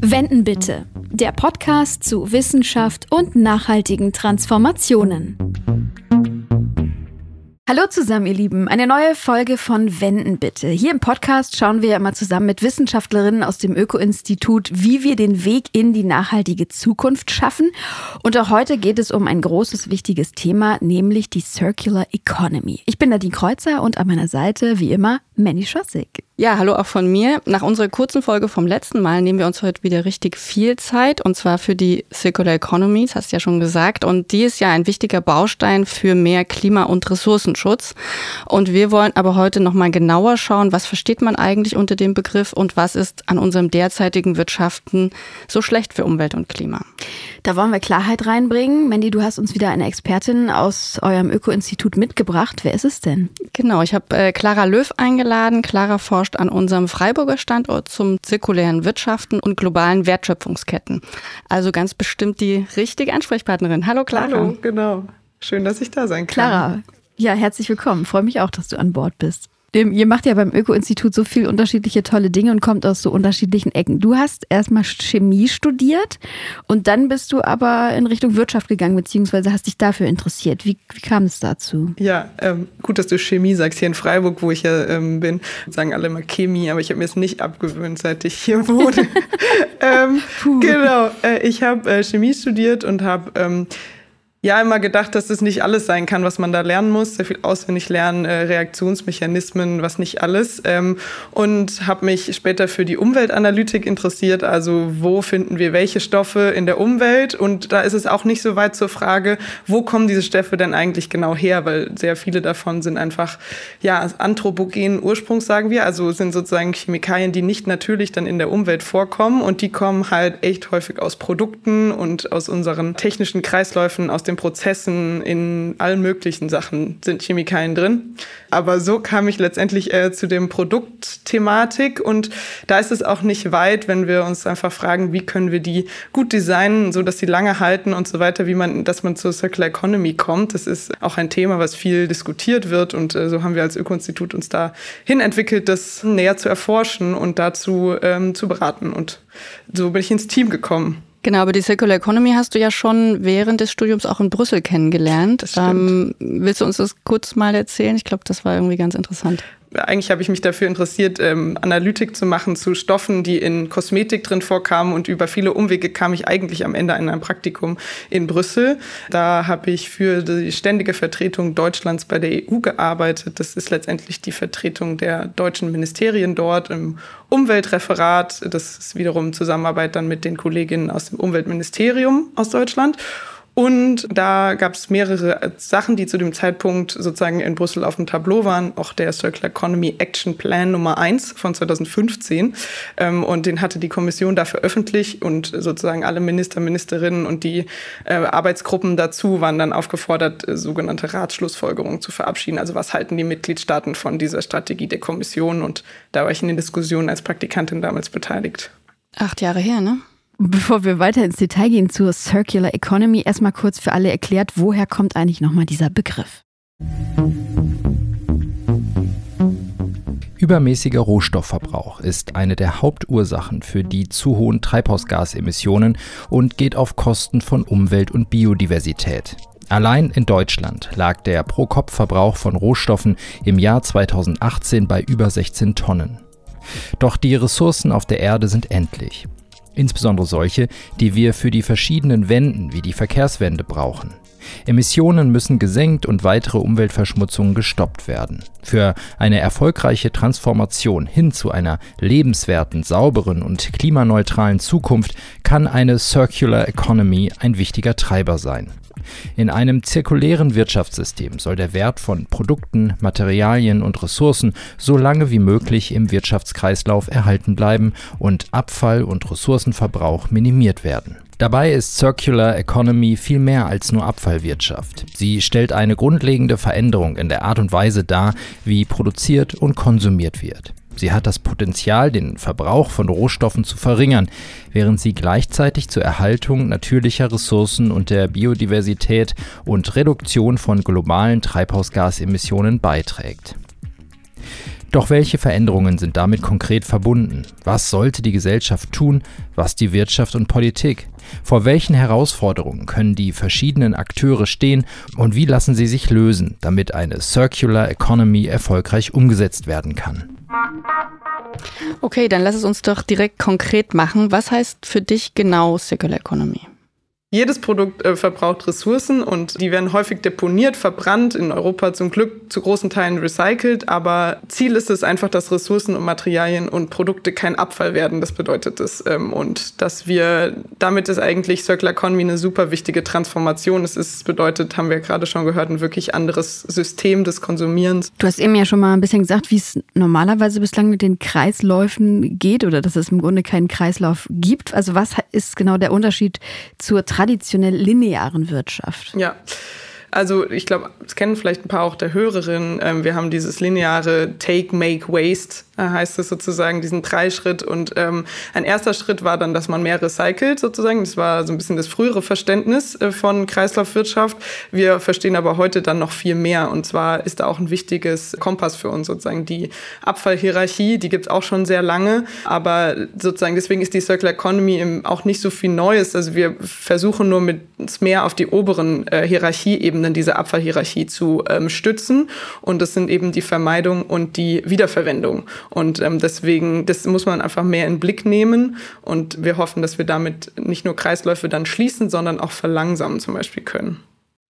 Wenden bitte. Der Podcast zu Wissenschaft und nachhaltigen Transformationen. Hallo zusammen, ihr Lieben. Eine neue Folge von Wenden bitte. Hier im Podcast schauen wir immer zusammen mit Wissenschaftlerinnen aus dem Öko-Institut, wie wir den Weg in die nachhaltige Zukunft schaffen. Und auch heute geht es um ein großes, wichtiges Thema, nämlich die Circular Economy. Ich bin Nadine Kreuzer und an meiner Seite, wie immer, Manny Schossig. Ja, hallo auch von mir. Nach unserer kurzen Folge vom letzten Mal nehmen wir uns heute wieder richtig viel Zeit und zwar für die Circular Economy, das hast du ja schon gesagt. Und die ist ja ein wichtiger Baustein für mehr Klima- und Ressourcenschutz. Und wir wollen aber heute nochmal genauer schauen, was versteht man eigentlich unter dem Begriff und was ist an unserem derzeitigen Wirtschaften so schlecht für Umwelt und Klima. Da wollen wir Klarheit reinbringen. Mandy, du hast uns wieder eine Expertin aus eurem Öko-Institut mitgebracht. Wer ist es denn? Genau, ich habe äh, Clara Löw eingeladen. Clara forscht an unserem Freiburger Standort zum zirkulären Wirtschaften und globalen Wertschöpfungsketten. Also ganz bestimmt die richtige Ansprechpartnerin. Hallo Clara. Hallo, genau. Schön, dass ich da sein kann. Clara, ja, herzlich willkommen. Freue mich auch, dass du an Bord bist. Ihr macht ja beim Öko-Institut so viel unterschiedliche tolle Dinge und kommt aus so unterschiedlichen Ecken. Du hast erstmal Chemie studiert und dann bist du aber in Richtung Wirtschaft gegangen, beziehungsweise hast dich dafür interessiert. Wie, wie kam es dazu? Ja, ähm, gut, dass du Chemie sagst. Hier in Freiburg, wo ich ja ähm, bin, sagen alle immer Chemie, aber ich habe mir es nicht abgewöhnt, seit ich hier wohne. ähm, genau, äh, ich habe äh, Chemie studiert und habe ähm, ja immer gedacht, dass das nicht alles sein kann, was man da lernen muss. Sehr viel auswendig lernen, äh, Reaktionsmechanismen, was nicht alles. Ähm, und habe mich später für die Umweltanalytik interessiert. Also wo finden wir welche Stoffe in der Umwelt? Und da ist es auch nicht so weit zur Frage, wo kommen diese Stoffe denn eigentlich genau her? Weil sehr viele davon sind einfach ja anthropogenen Ursprungs, sagen wir. Also sind sozusagen Chemikalien, die nicht natürlich dann in der Umwelt vorkommen. Und die kommen halt echt häufig aus Produkten und aus unseren technischen Kreisläufen, aus dem den Prozessen, in allen möglichen Sachen sind Chemikalien drin. Aber so kam ich letztendlich äh, zu dem Produktthematik und da ist es auch nicht weit, wenn wir uns einfach fragen, wie können wir die gut designen, so dass sie lange halten und so weiter, wie man, dass man zur Circular Economy kommt. Das ist auch ein Thema, was viel diskutiert wird und äh, so haben wir als Öko-Institut uns da hin entwickelt, das näher zu erforschen und dazu ähm, zu beraten und so bin ich ins Team gekommen. Genau, aber die Circular Economy hast du ja schon während des Studiums auch in Brüssel kennengelernt. Ähm, willst du uns das kurz mal erzählen? Ich glaube, das war irgendwie ganz interessant eigentlich habe ich mich dafür interessiert, ähm, Analytik zu machen zu Stoffen, die in Kosmetik drin vorkamen. Und über viele Umwege kam ich eigentlich am Ende in ein Praktikum in Brüssel. Da habe ich für die ständige Vertretung Deutschlands bei der EU gearbeitet. Das ist letztendlich die Vertretung der deutschen Ministerien dort im Umweltreferat. Das ist wiederum Zusammenarbeit dann mit den Kolleginnen aus dem Umweltministerium aus Deutschland. Und da gab es mehrere Sachen, die zu dem Zeitpunkt sozusagen in Brüssel auf dem Tableau waren. Auch der Circular Economy Action Plan Nummer 1 von 2015. Ähm, und den hatte die Kommission da veröffentlicht und sozusagen alle Minister, Ministerinnen und die äh, Arbeitsgruppen dazu waren dann aufgefordert, äh, sogenannte Ratschlussfolgerungen zu verabschieden. Also was halten die Mitgliedstaaten von dieser Strategie der Kommission? Und da war ich in den Diskussionen als Praktikantin damals beteiligt. Acht Jahre her, ne? Bevor wir weiter ins Detail gehen zur Circular Economy, erstmal kurz für alle erklärt, woher kommt eigentlich nochmal dieser Begriff? Übermäßiger Rohstoffverbrauch ist eine der Hauptursachen für die zu hohen Treibhausgasemissionen und geht auf Kosten von Umwelt und Biodiversität. Allein in Deutschland lag der Pro-Kopf-Verbrauch von Rohstoffen im Jahr 2018 bei über 16 Tonnen. Doch die Ressourcen auf der Erde sind endlich insbesondere solche, die wir für die verschiedenen Wenden wie die Verkehrswende brauchen. Emissionen müssen gesenkt und weitere Umweltverschmutzungen gestoppt werden. Für eine erfolgreiche Transformation hin zu einer lebenswerten, sauberen und klimaneutralen Zukunft kann eine Circular Economy ein wichtiger Treiber sein. In einem zirkulären Wirtschaftssystem soll der Wert von Produkten, Materialien und Ressourcen so lange wie möglich im Wirtschaftskreislauf erhalten bleiben und Abfall und Ressourcenverbrauch minimiert werden. Dabei ist Circular Economy viel mehr als nur Abfallwirtschaft. Sie stellt eine grundlegende Veränderung in der Art und Weise dar, wie produziert und konsumiert wird. Sie hat das Potenzial, den Verbrauch von Rohstoffen zu verringern, während sie gleichzeitig zur Erhaltung natürlicher Ressourcen und der Biodiversität und Reduktion von globalen Treibhausgasemissionen beiträgt. Doch welche Veränderungen sind damit konkret verbunden? Was sollte die Gesellschaft tun? Was die Wirtschaft und Politik? Vor welchen Herausforderungen können die verschiedenen Akteure stehen und wie lassen sie sich lösen, damit eine Circular Economy erfolgreich umgesetzt werden kann? Okay, dann lass es uns doch direkt konkret machen. Was heißt für dich genau Circular Economy? Jedes Produkt äh, verbraucht Ressourcen und die werden häufig deponiert, verbrannt, in Europa zum Glück zu großen Teilen recycelt. Aber Ziel ist es einfach, dass Ressourcen und Materialien und Produkte kein Abfall werden. Das bedeutet es. Ähm, und dass wir, damit ist eigentlich Circular Economy eine super wichtige Transformation. Es ist, bedeutet, haben wir gerade schon gehört, ein wirklich anderes System des Konsumierens. Du hast eben ja schon mal ein bisschen gesagt, wie es normalerweise bislang mit den Kreisläufen geht oder dass es im Grunde keinen Kreislauf gibt. Also was ist genau der Unterschied zur Transformation? Traditionell linearen Wirtschaft. Ja. Also ich glaube, es kennen vielleicht ein paar auch der Hörerinnen. Ähm, wir haben dieses lineare Take, Make, Waste äh, heißt es sozusagen, diesen Dreischritt. Und ähm, ein erster Schritt war dann, dass man mehr recycelt sozusagen. Das war so ein bisschen das frühere Verständnis äh, von Kreislaufwirtschaft. Wir verstehen aber heute dann noch viel mehr. Und zwar ist da auch ein wichtiges Kompass für uns sozusagen. Die Abfallhierarchie, die gibt es auch schon sehr lange. Aber sozusagen deswegen ist die Circular Economy auch nicht so viel Neues. Also wir versuchen nur mit mehr auf die oberen äh, Hierarchieebenen diese Abfallhierarchie zu ähm, stützen. Und das sind eben die Vermeidung und die Wiederverwendung. Und ähm, deswegen, das muss man einfach mehr in den Blick nehmen. Und wir hoffen, dass wir damit nicht nur Kreisläufe dann schließen, sondern auch verlangsamen zum Beispiel können.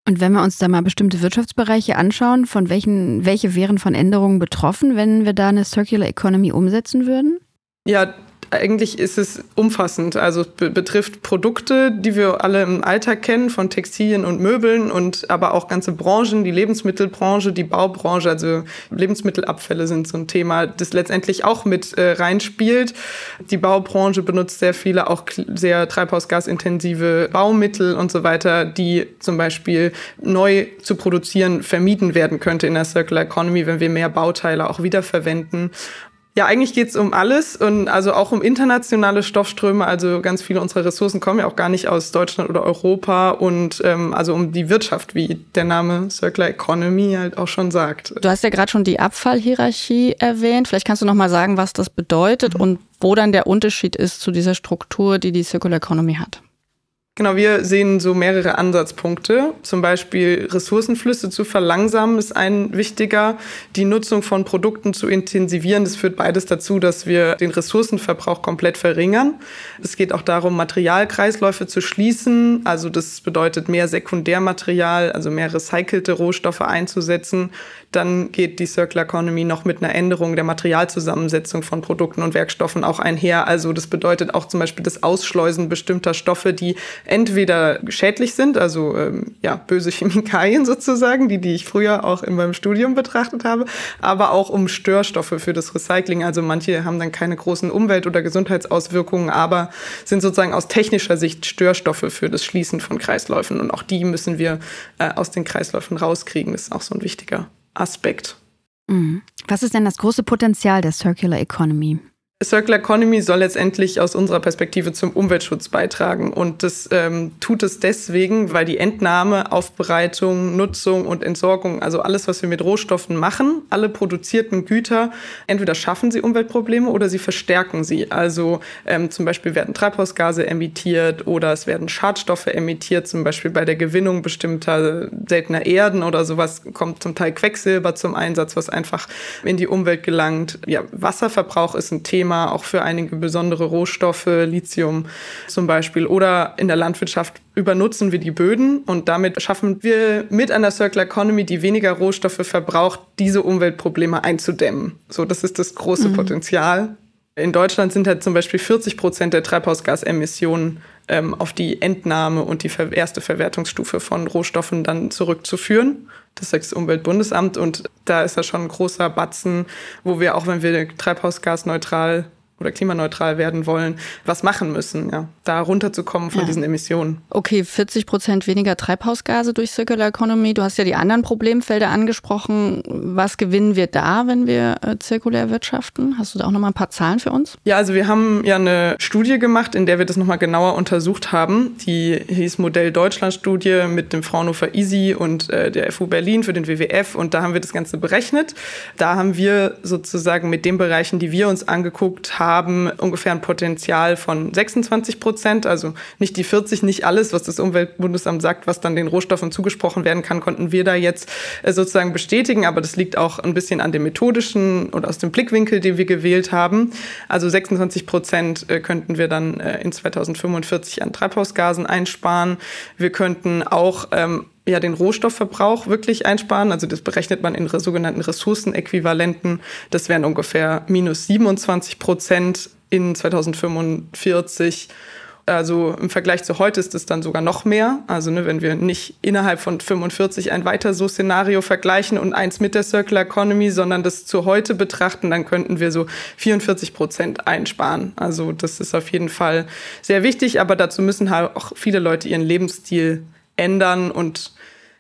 Und wenn wir uns da mal bestimmte Wirtschaftsbereiche anschauen, von welchen, welche wären von Änderungen betroffen, wenn wir da eine Circular Economy umsetzen würden? Ja, eigentlich ist es umfassend. Also es betrifft Produkte, die wir alle im Alltag kennen, von Textilien und Möbeln und aber auch ganze Branchen, die Lebensmittelbranche, die Baubranche. Also Lebensmittelabfälle sind so ein Thema, das letztendlich auch mit äh, reinspielt. Die Baubranche benutzt sehr viele auch sehr treibhausgasintensive Baumittel und so weiter, die zum Beispiel neu zu produzieren vermieden werden könnte in der Circular Economy, wenn wir mehr Bauteile auch wiederverwenden. Ja, eigentlich geht's um alles und also auch um internationale Stoffströme. Also ganz viele unserer Ressourcen kommen ja auch gar nicht aus Deutschland oder Europa und ähm, also um die Wirtschaft, wie der Name Circular Economy halt auch schon sagt. Du hast ja gerade schon die Abfallhierarchie erwähnt. Vielleicht kannst du noch mal sagen, was das bedeutet mhm. und wo dann der Unterschied ist zu dieser Struktur, die die Circular Economy hat. Genau, wir sehen so mehrere Ansatzpunkte. Zum Beispiel Ressourcenflüsse zu verlangsamen ist ein wichtiger. Die Nutzung von Produkten zu intensivieren, das führt beides dazu, dass wir den Ressourcenverbrauch komplett verringern. Es geht auch darum, Materialkreisläufe zu schließen. Also das bedeutet mehr Sekundärmaterial, also mehr recycelte Rohstoffe einzusetzen. Dann geht die Circular Economy noch mit einer Änderung der Materialzusammensetzung von Produkten und Werkstoffen auch einher. Also das bedeutet auch zum Beispiel das Ausschleusen bestimmter Stoffe, die entweder schädlich sind, also ähm, ja, böse Chemikalien sozusagen, die, die ich früher auch in meinem Studium betrachtet habe, aber auch um Störstoffe für das Recycling. Also manche haben dann keine großen Umwelt- oder Gesundheitsauswirkungen, aber sind sozusagen aus technischer Sicht Störstoffe für das Schließen von Kreisläufen. Und auch die müssen wir äh, aus den Kreisläufen rauskriegen. Das ist auch so ein wichtiger Aspekt. Mhm. Was ist denn das große Potenzial der Circular Economy? Circular Economy soll letztendlich aus unserer Perspektive zum Umweltschutz beitragen. Und das ähm, tut es deswegen, weil die Entnahme, Aufbereitung, Nutzung und Entsorgung, also alles, was wir mit Rohstoffen machen, alle produzierten Güter, entweder schaffen sie Umweltprobleme oder sie verstärken sie. Also ähm, zum Beispiel werden Treibhausgase emittiert oder es werden Schadstoffe emittiert, zum Beispiel bei der Gewinnung bestimmter seltener Erden oder sowas kommt zum Teil Quecksilber zum Einsatz, was einfach in die Umwelt gelangt. Ja, Wasserverbrauch ist ein Thema Thema, auch für einige besondere Rohstoffe, Lithium zum Beispiel. Oder in der Landwirtschaft übernutzen wir die Böden und damit schaffen wir mit einer Circular Economy, die weniger Rohstoffe verbraucht, diese Umweltprobleme einzudämmen. So, das ist das große mhm. Potenzial. In Deutschland sind halt zum Beispiel 40 Prozent der Treibhausgasemissionen ähm, auf die Entnahme und die erste Verwertungsstufe von Rohstoffen dann zurückzuführen. Das sagt das Umweltbundesamt und da ist ja schon ein großer Batzen, wo wir auch, wenn wir treibhausgasneutral oder klimaneutral werden wollen, was machen müssen, ja, da runterzukommen von ja. diesen Emissionen. Okay, 40 Prozent weniger Treibhausgase durch Circular Economy. Du hast ja die anderen Problemfelder angesprochen. Was gewinnen wir da, wenn wir äh, zirkulär wirtschaften? Hast du da auch noch mal ein paar Zahlen für uns? Ja, also wir haben ja eine Studie gemacht, in der wir das noch mal genauer untersucht haben. Die hieß Modell Deutschland Studie mit dem Fraunhofer ISI und äh, der FU Berlin für den WWF und da haben wir das Ganze berechnet. Da haben wir sozusagen mit den Bereichen, die wir uns angeguckt haben, haben ungefähr ein Potenzial von 26 Prozent, also nicht die 40, nicht alles, was das Umweltbundesamt sagt, was dann den Rohstoffen zugesprochen werden kann, konnten wir da jetzt äh, sozusagen bestätigen, aber das liegt auch ein bisschen an dem methodischen oder aus dem Blickwinkel, den wir gewählt haben. Also 26 Prozent äh, könnten wir dann äh, in 2045 an Treibhausgasen einsparen. Wir könnten auch ähm, ja den Rohstoffverbrauch wirklich einsparen. Also das berechnet man in sogenannten Ressourcenäquivalenten. Das wären ungefähr minus 27 Prozent in 2045. Also im Vergleich zu heute ist es dann sogar noch mehr. Also ne, wenn wir nicht innerhalb von 45 ein weiter so Szenario vergleichen und eins mit der Circular Economy, sondern das zu heute betrachten, dann könnten wir so 44 Prozent einsparen. Also das ist auf jeden Fall sehr wichtig, aber dazu müssen halt auch viele Leute ihren Lebensstil ändern. Und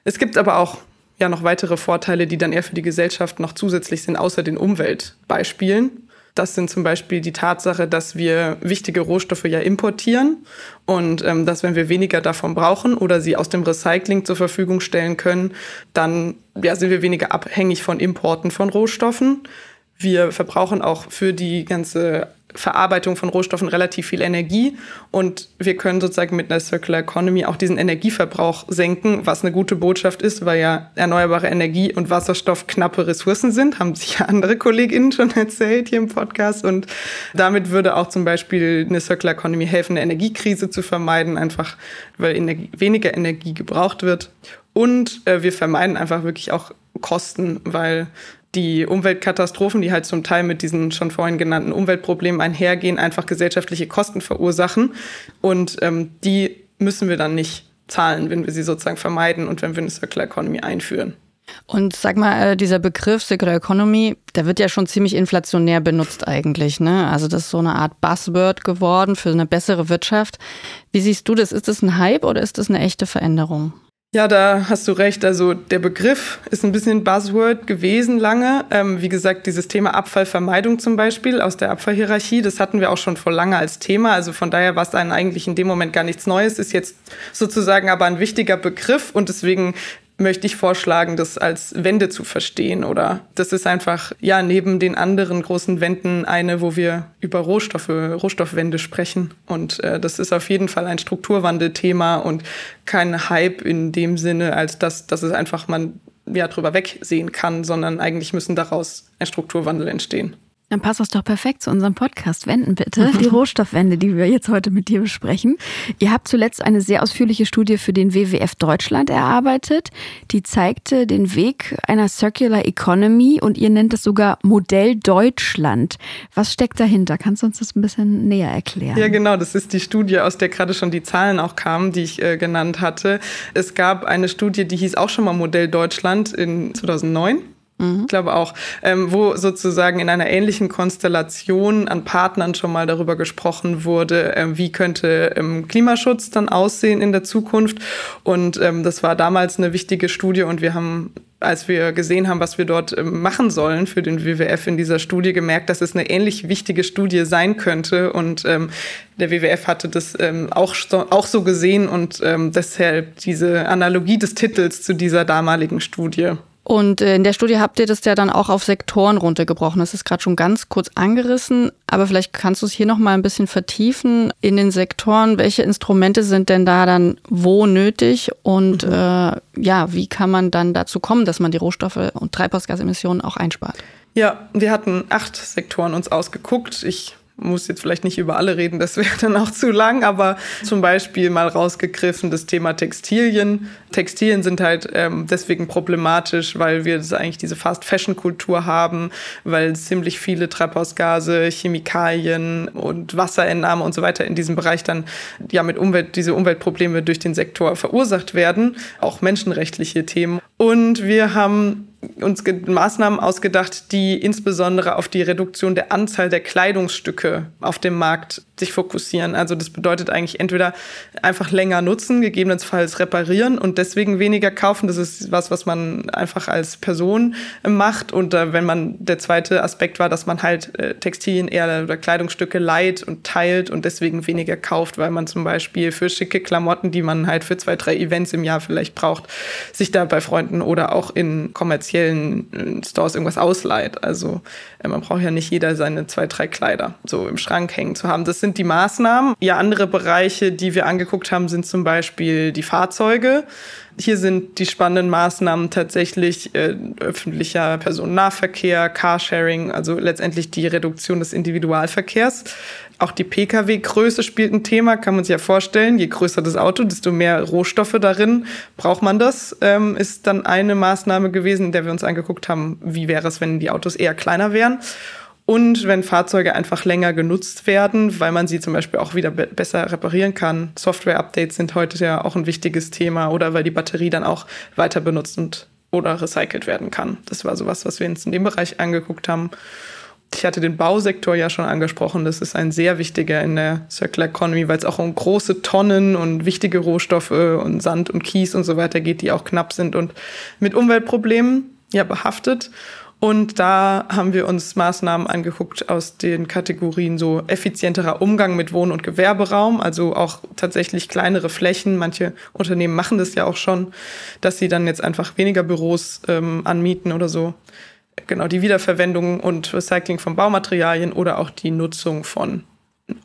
es gibt aber auch ja noch weitere Vorteile, die dann eher für die Gesellschaft noch zusätzlich sind, außer den Umweltbeispielen. Das sind zum Beispiel die Tatsache, dass wir wichtige Rohstoffe ja importieren und ähm, dass wenn wir weniger davon brauchen oder sie aus dem Recycling zur Verfügung stellen können, dann ja, sind wir weniger abhängig von Importen von Rohstoffen. Wir verbrauchen auch für die ganze Verarbeitung von Rohstoffen relativ viel Energie und wir können sozusagen mit einer Circular Economy auch diesen Energieverbrauch senken, was eine gute Botschaft ist, weil ja erneuerbare Energie und Wasserstoff knappe Ressourcen sind, haben sich ja andere KollegInnen schon erzählt hier im Podcast. Und damit würde auch zum Beispiel eine Circular Economy helfen, eine Energiekrise zu vermeiden, einfach weil Energie, weniger Energie gebraucht wird. Und äh, wir vermeiden einfach wirklich auch Kosten, weil die Umweltkatastrophen, die halt zum Teil mit diesen schon vorhin genannten Umweltproblemen einhergehen, einfach gesellschaftliche Kosten verursachen. Und ähm, die müssen wir dann nicht zahlen, wenn wir sie sozusagen vermeiden und wenn wir eine Circular Economy einführen. Und sag mal, äh, dieser Begriff Circular Economy, der wird ja schon ziemlich inflationär benutzt eigentlich. Ne? Also das ist so eine Art Buzzword geworden für eine bessere Wirtschaft. Wie siehst du das? Ist das ein Hype oder ist das eine echte Veränderung? Ja, da hast du recht. Also der Begriff ist ein bisschen Buzzword gewesen lange. Ähm, wie gesagt, dieses Thema Abfallvermeidung zum Beispiel aus der Abfallhierarchie, das hatten wir auch schon vor lange als Thema. Also von daher war es dann eigentlich in dem Moment gar nichts Neues, ist jetzt sozusagen aber ein wichtiger Begriff und deswegen möchte ich vorschlagen, das als Wende zu verstehen oder das ist einfach, ja, neben den anderen großen Wänden eine, wo wir über Rohstoffe, Rohstoffwende sprechen und äh, das ist auf jeden Fall ein Strukturwandelthema und kein Hype in dem Sinne, als dass, dass es einfach man ja drüber wegsehen kann, sondern eigentlich müssen daraus ein Strukturwandel entstehen. Dann passt das doch perfekt zu unserem Podcast. Wenden bitte. Die Rohstoffwende, die wir jetzt heute mit dir besprechen. Ihr habt zuletzt eine sehr ausführliche Studie für den WWF Deutschland erarbeitet. Die zeigte den Weg einer Circular Economy und ihr nennt es sogar Modell Deutschland. Was steckt dahinter? Kannst du uns das ein bisschen näher erklären? Ja, genau. Das ist die Studie, aus der gerade schon die Zahlen auch kamen, die ich äh, genannt hatte. Es gab eine Studie, die hieß auch schon mal Modell Deutschland in 2009. Ich glaube auch, ähm, wo sozusagen in einer ähnlichen Konstellation an Partnern schon mal darüber gesprochen wurde, ähm, wie könnte ähm, Klimaschutz dann aussehen in der Zukunft. Und ähm, das war damals eine wichtige Studie und wir haben als wir gesehen haben, was wir dort ähm, machen sollen für den WWF in dieser Studie, gemerkt, dass es eine ähnlich wichtige Studie sein könnte. Und ähm, der WWF hatte das ähm, auch, auch so gesehen und ähm, deshalb diese Analogie des Titels zu dieser damaligen Studie. Und äh, in der Studie habt ihr das ja dann auch auf Sektoren runtergebrochen. Das ist gerade schon ganz kurz angerissen, aber vielleicht kannst du es hier noch mal ein bisschen vertiefen in den Sektoren. Welche Instrumente sind denn da dann wo nötig und mhm. äh, ja, wie kann man dann dazu kommen, dass man die Rohstoffe und Treibhausgasemissionen auch einspart? Ja, wir hatten acht Sektoren uns ausgeguckt. Ich muss jetzt vielleicht nicht über alle reden, das wäre dann auch zu lang, aber zum Beispiel mal rausgegriffen das Thema Textilien. Textilien sind halt ähm, deswegen problematisch, weil wir eigentlich diese Fast-Fashion-Kultur haben, weil ziemlich viele Treibhausgase, Chemikalien und Wasserentnahme und so weiter in diesem Bereich dann ja mit Umwelt, diese Umweltprobleme durch den Sektor verursacht werden, auch menschenrechtliche Themen. Und wir haben uns Maßnahmen ausgedacht, die insbesondere auf die Reduktion der Anzahl der Kleidungsstücke auf dem Markt sich fokussieren. Also das bedeutet eigentlich entweder einfach länger nutzen, gegebenenfalls reparieren und deswegen weniger kaufen. Das ist was, was man einfach als Person macht. Und äh, wenn man der zweite Aspekt war, dass man halt äh, Textilien eher oder Kleidungsstücke leiht und teilt und deswegen weniger kauft, weil man zum Beispiel für schicke Klamotten, die man halt für zwei, drei Events im Jahr vielleicht braucht, sich da bei Freunden oder auch in kommerziellen äh, Stores irgendwas ausleiht. Also äh, man braucht ja nicht jeder seine zwei, drei Kleider so im Schrank hängen zu haben. Das sind die Maßnahmen. Ja, andere Bereiche, die wir angeguckt haben, sind zum Beispiel die Fahrzeuge. Hier sind die spannenden Maßnahmen tatsächlich äh, öffentlicher Personennahverkehr, Carsharing, also letztendlich die Reduktion des Individualverkehrs. Auch die Pkw-Größe spielt ein Thema, kann man sich ja vorstellen. Je größer das Auto, desto mehr Rohstoffe darin braucht man das. Ähm, ist dann eine Maßnahme gewesen, in der wir uns angeguckt haben, wie wäre es, wenn die Autos eher kleiner wären. Und wenn Fahrzeuge einfach länger genutzt werden, weil man sie zum Beispiel auch wieder be besser reparieren kann. Software-Updates sind heute ja auch ein wichtiges Thema oder weil die Batterie dann auch weiter benutzt und oder recycelt werden kann. Das war sowas, was wir uns in dem Bereich angeguckt haben. Ich hatte den Bausektor ja schon angesprochen. Das ist ein sehr wichtiger in der Circular Economy, weil es auch um große Tonnen und wichtige Rohstoffe und Sand und Kies und so weiter geht, die auch knapp sind und mit Umweltproblemen ja behaftet. Und da haben wir uns Maßnahmen angeguckt aus den Kategorien so effizienterer Umgang mit Wohn- und Gewerberaum, also auch tatsächlich kleinere Flächen. Manche Unternehmen machen das ja auch schon, dass sie dann jetzt einfach weniger Büros ähm, anmieten oder so. Genau, die Wiederverwendung und Recycling von Baumaterialien oder auch die Nutzung von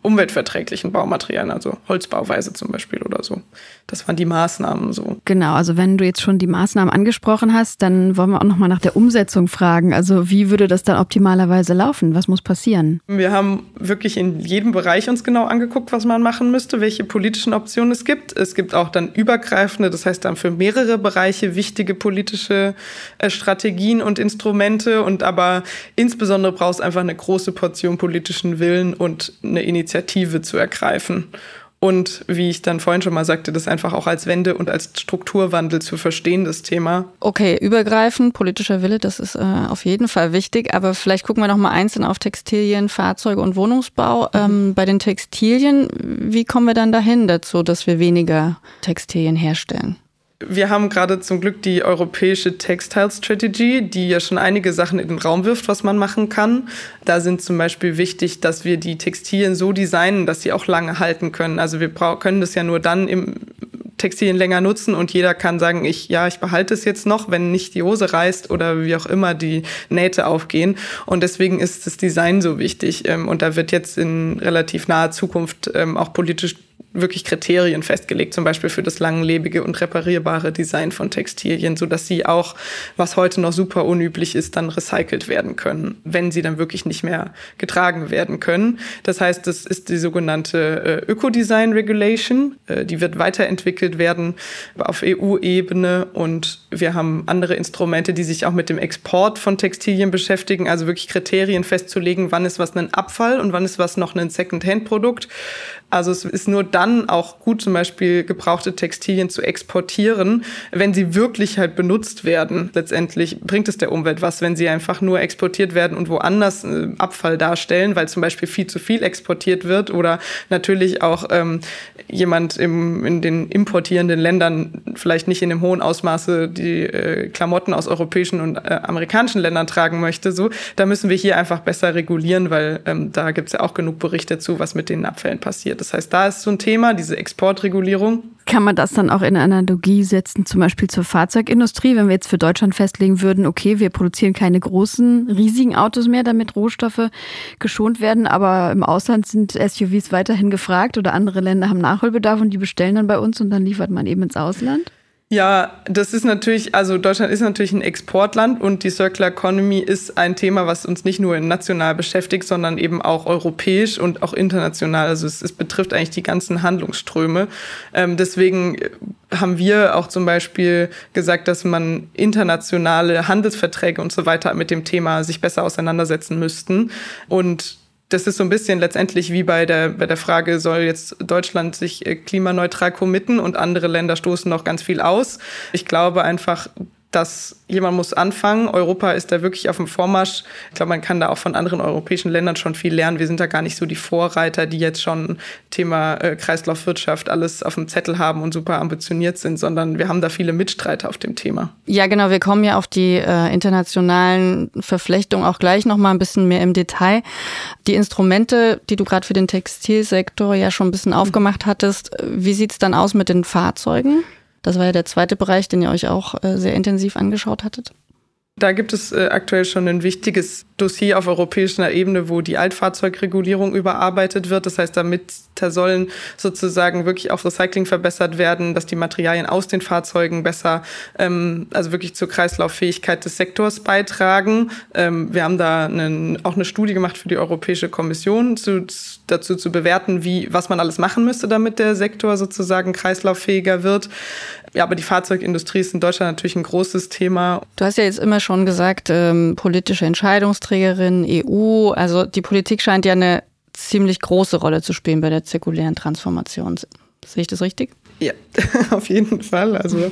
umweltverträglichen Baumaterialien, also Holzbauweise zum Beispiel oder so. Das waren die Maßnahmen so. Genau, also wenn du jetzt schon die Maßnahmen angesprochen hast, dann wollen wir auch nochmal nach der Umsetzung fragen. Also wie würde das dann optimalerweise laufen? Was muss passieren? Wir haben wirklich in jedem Bereich uns genau angeguckt, was man machen müsste, welche politischen Optionen es gibt. Es gibt auch dann übergreifende, das heißt dann für mehrere Bereiche wichtige politische äh, Strategien und Instrumente und aber insbesondere braucht es einfach eine große Portion politischen Willen und eine Initiative zu ergreifen. Und wie ich dann vorhin schon mal sagte, das einfach auch als Wende und als Strukturwandel zu verstehen, das Thema. Okay, übergreifend, politischer Wille, das ist äh, auf jeden Fall wichtig. Aber vielleicht gucken wir noch mal einzeln auf Textilien, Fahrzeuge und Wohnungsbau. Mhm. Ähm, bei den Textilien, wie kommen wir dann dahin dazu, dass wir weniger Textilien herstellen? Wir haben gerade zum Glück die europäische Textile Strategy, die ja schon einige Sachen in den Raum wirft, was man machen kann. Da sind zum Beispiel wichtig, dass wir die Textilien so designen, dass sie auch lange halten können. Also wir können das ja nur dann im Textilien länger nutzen und jeder kann sagen, ich, ja, ich behalte es jetzt noch, wenn nicht die Hose reißt oder wie auch immer die Nähte aufgehen. Und deswegen ist das Design so wichtig. Ähm, und da wird jetzt in relativ naher Zukunft ähm, auch politisch wirklich Kriterien festgelegt, zum Beispiel für das langlebige und reparierbare Design von Textilien, so dass sie auch, was heute noch super unüblich ist, dann recycelt werden können, wenn sie dann wirklich nicht mehr getragen werden können. Das heißt, das ist die sogenannte äh, Ökodesign Regulation. Äh, die wird weiterentwickelt werden auf EU-Ebene und wir haben andere Instrumente, die sich auch mit dem Export von Textilien beschäftigen, also wirklich Kriterien festzulegen, wann ist was ein Abfall und wann ist was noch ein Second-Hand-Produkt. Also es ist nur dann auch gut, zum Beispiel gebrauchte Textilien zu exportieren, wenn sie wirklich halt benutzt werden. Letztendlich bringt es der Umwelt was, wenn sie einfach nur exportiert werden und woanders äh, Abfall darstellen, weil zum Beispiel viel zu viel exportiert wird oder natürlich auch ähm, jemand im, in den importierenden Ländern vielleicht nicht in dem hohen Ausmaße die äh, Klamotten aus europäischen und äh, amerikanischen Ländern tragen möchte. So, da müssen wir hier einfach besser regulieren, weil ähm, da gibt es ja auch genug Berichte zu, was mit den Abfällen passiert. Das heißt, da ist so ein Thema, diese Exportregulierung. Kann man das dann auch in Analogie setzen, zum Beispiel zur Fahrzeugindustrie, wenn wir jetzt für Deutschland festlegen würden, okay, wir produzieren keine großen, riesigen Autos mehr, damit Rohstoffe geschont werden, aber im Ausland sind SUVs weiterhin gefragt oder andere Länder haben Nachholbedarf und die bestellen dann bei uns und dann liefert man eben ins Ausland? Ja, das ist natürlich, also Deutschland ist natürlich ein Exportland und die Circular Economy ist ein Thema, was uns nicht nur national beschäftigt, sondern eben auch europäisch und auch international. Also es, es betrifft eigentlich die ganzen Handlungsströme. Ähm, deswegen haben wir auch zum Beispiel gesagt, dass man internationale Handelsverträge und so weiter mit dem Thema sich besser auseinandersetzen müssten. Und das ist so ein bisschen letztendlich wie bei der, bei der Frage, soll jetzt Deutschland sich äh, klimaneutral committen und andere Länder stoßen noch ganz viel aus. Ich glaube einfach, dass jemand muss anfangen. Europa ist da wirklich auf dem Vormarsch. Ich glaube, man kann da auch von anderen europäischen Ländern schon viel lernen. Wir sind da gar nicht so die Vorreiter, die jetzt schon Thema äh, Kreislaufwirtschaft alles auf dem Zettel haben und super ambitioniert sind, sondern wir haben da viele Mitstreiter auf dem Thema. Ja, genau. Wir kommen ja auf die äh, internationalen Verflechtungen auch gleich noch mal ein bisschen mehr im Detail. Die Instrumente, die du gerade für den Textilsektor ja schon ein bisschen aufgemacht hattest, wie sieht es dann aus mit den Fahrzeugen? Das war ja der zweite Bereich, den ihr euch auch äh, sehr intensiv angeschaut hattet. Da gibt es äh, aktuell schon ein wichtiges Dossier auf europäischer Ebene, wo die Altfahrzeugregulierung überarbeitet wird. Das heißt, damit da sollen sozusagen wirklich auch Recycling verbessert werden, dass die Materialien aus den Fahrzeugen besser, ähm, also wirklich zur Kreislauffähigkeit des Sektors beitragen. Ähm, wir haben da einen, auch eine Studie gemacht für die Europäische Kommission zu, dazu zu bewerten, wie, was man alles machen müsste, damit der Sektor sozusagen kreislauffähiger wird. Ja, aber die Fahrzeugindustrie ist in Deutschland natürlich ein großes Thema. Du hast ja jetzt immer schon gesagt, ähm, politische Entscheidungsträgerin, EU. Also die Politik scheint ja eine ziemlich große Rolle zu spielen bei der zirkulären Transformation. Sehe ich das richtig? Ja, auf jeden Fall. Also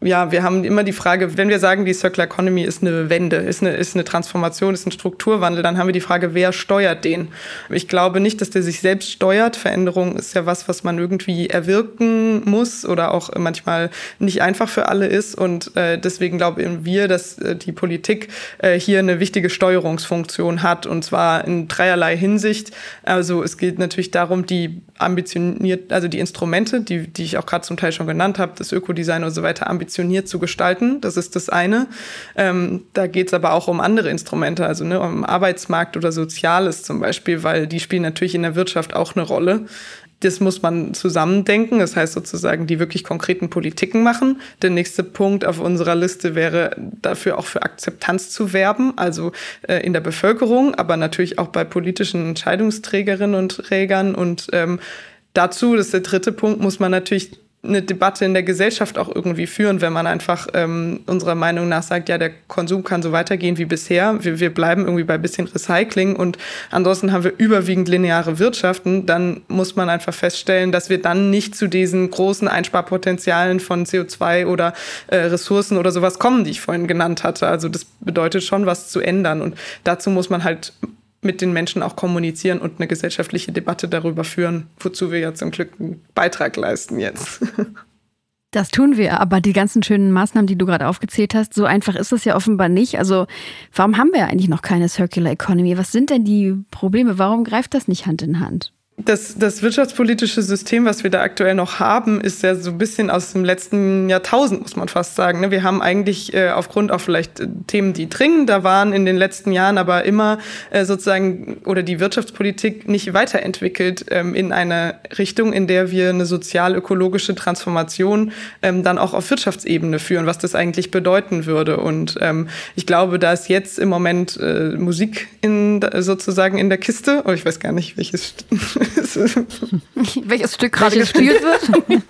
ja, wir haben immer die Frage, wenn wir sagen, die Circular Economy ist eine Wende, ist eine, ist eine Transformation, ist ein Strukturwandel, dann haben wir die Frage, wer steuert den? Ich glaube nicht, dass der sich selbst steuert. Veränderung ist ja was, was man irgendwie erwirken muss oder auch manchmal nicht einfach für alle ist. Und äh, deswegen glauben wir, dass äh, die Politik äh, hier eine wichtige Steuerungsfunktion hat und zwar in dreierlei Hinsicht. Also es geht natürlich darum, die ambitioniert, also die Instrumente, die, die ich auch gerade zum Teil schon genannt habe, das Ökodesign und so weiter, ambitioniert ambitioniert zu gestalten. Das ist das eine. Ähm, da geht es aber auch um andere Instrumente, also ne, um Arbeitsmarkt oder Soziales zum Beispiel, weil die spielen natürlich in der Wirtschaft auch eine Rolle. Das muss man zusammendenken, das heißt sozusagen die wirklich konkreten Politiken machen. Der nächste Punkt auf unserer Liste wäre dafür auch für Akzeptanz zu werben, also äh, in der Bevölkerung, aber natürlich auch bei politischen Entscheidungsträgerinnen und Trägern. Und ähm, dazu, das ist der dritte Punkt, muss man natürlich eine Debatte in der Gesellschaft auch irgendwie führen, wenn man einfach ähm, unserer Meinung nach sagt, ja, der Konsum kann so weitergehen wie bisher. Wir, wir bleiben irgendwie bei bisschen Recycling und ansonsten haben wir überwiegend lineare Wirtschaften. Dann muss man einfach feststellen, dass wir dann nicht zu diesen großen Einsparpotenzialen von CO2 oder äh, Ressourcen oder sowas kommen, die ich vorhin genannt hatte. Also das bedeutet schon, was zu ändern. Und dazu muss man halt mit den Menschen auch kommunizieren und eine gesellschaftliche Debatte darüber führen, wozu wir ja zum Glück einen Beitrag leisten jetzt. Das tun wir, aber die ganzen schönen Maßnahmen, die du gerade aufgezählt hast, so einfach ist es ja offenbar nicht. Also warum haben wir eigentlich noch keine Circular Economy? Was sind denn die Probleme? Warum greift das nicht Hand in Hand? Das, das wirtschaftspolitische System, was wir da aktuell noch haben, ist ja so ein bisschen aus dem letzten Jahrtausend, muss man fast sagen. Ne? Wir haben eigentlich äh, aufgrund auch vielleicht äh, Themen, die dringender waren in den letzten Jahren, aber immer äh, sozusagen oder die Wirtschaftspolitik nicht weiterentwickelt ähm, in eine Richtung, in der wir eine sozial-ökologische Transformation ähm, dann auch auf Wirtschaftsebene führen, was das eigentlich bedeuten würde. Und ähm, ich glaube, da ist jetzt im Moment Musik in, sozusagen in der Kiste. Oh, ich weiß gar nicht, welches Welches Stück gerade gespielt wird?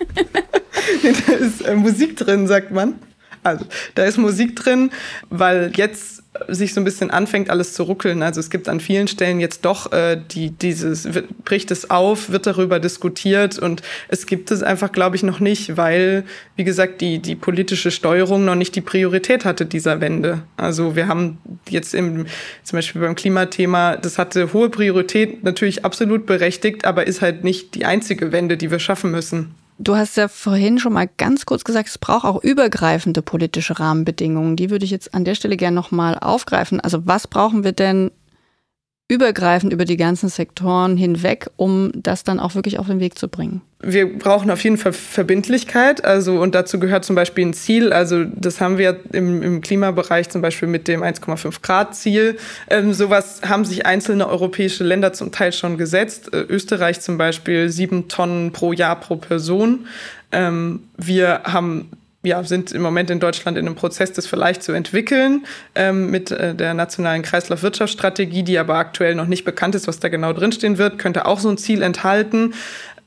da ist äh, Musik drin, sagt man. Also, da ist Musik drin, weil jetzt sich so ein bisschen anfängt, alles zu ruckeln. Also es gibt an vielen Stellen jetzt doch äh, die, dieses, bricht es auf, wird darüber diskutiert und es gibt es einfach, glaube ich, noch nicht, weil, wie gesagt, die, die politische Steuerung noch nicht die Priorität hatte dieser Wende. Also wir haben jetzt im, zum Beispiel beim Klimathema, das hatte hohe Priorität, natürlich absolut berechtigt, aber ist halt nicht die einzige Wende, die wir schaffen müssen. Du hast ja vorhin schon mal ganz kurz gesagt, es braucht auch übergreifende politische Rahmenbedingungen. Die würde ich jetzt an der Stelle gerne nochmal aufgreifen. Also was brauchen wir denn übergreifend über die ganzen Sektoren hinweg, um das dann auch wirklich auf den Weg zu bringen? Wir brauchen auf jeden Fall Verbindlichkeit, also und dazu gehört zum Beispiel ein Ziel. Also das haben wir im, im Klimabereich zum Beispiel mit dem 1,5 Grad Ziel. Ähm, sowas haben sich einzelne europäische Länder zum Teil schon gesetzt. Äh, Österreich zum Beispiel sieben Tonnen pro Jahr pro Person. Ähm, wir haben ja, sind im Moment in Deutschland in einem Prozess, das vielleicht zu entwickeln ähm, mit äh, der nationalen Kreislaufwirtschaftsstrategie, die aber aktuell noch nicht bekannt ist, was da genau drinstehen wird, könnte auch so ein Ziel enthalten.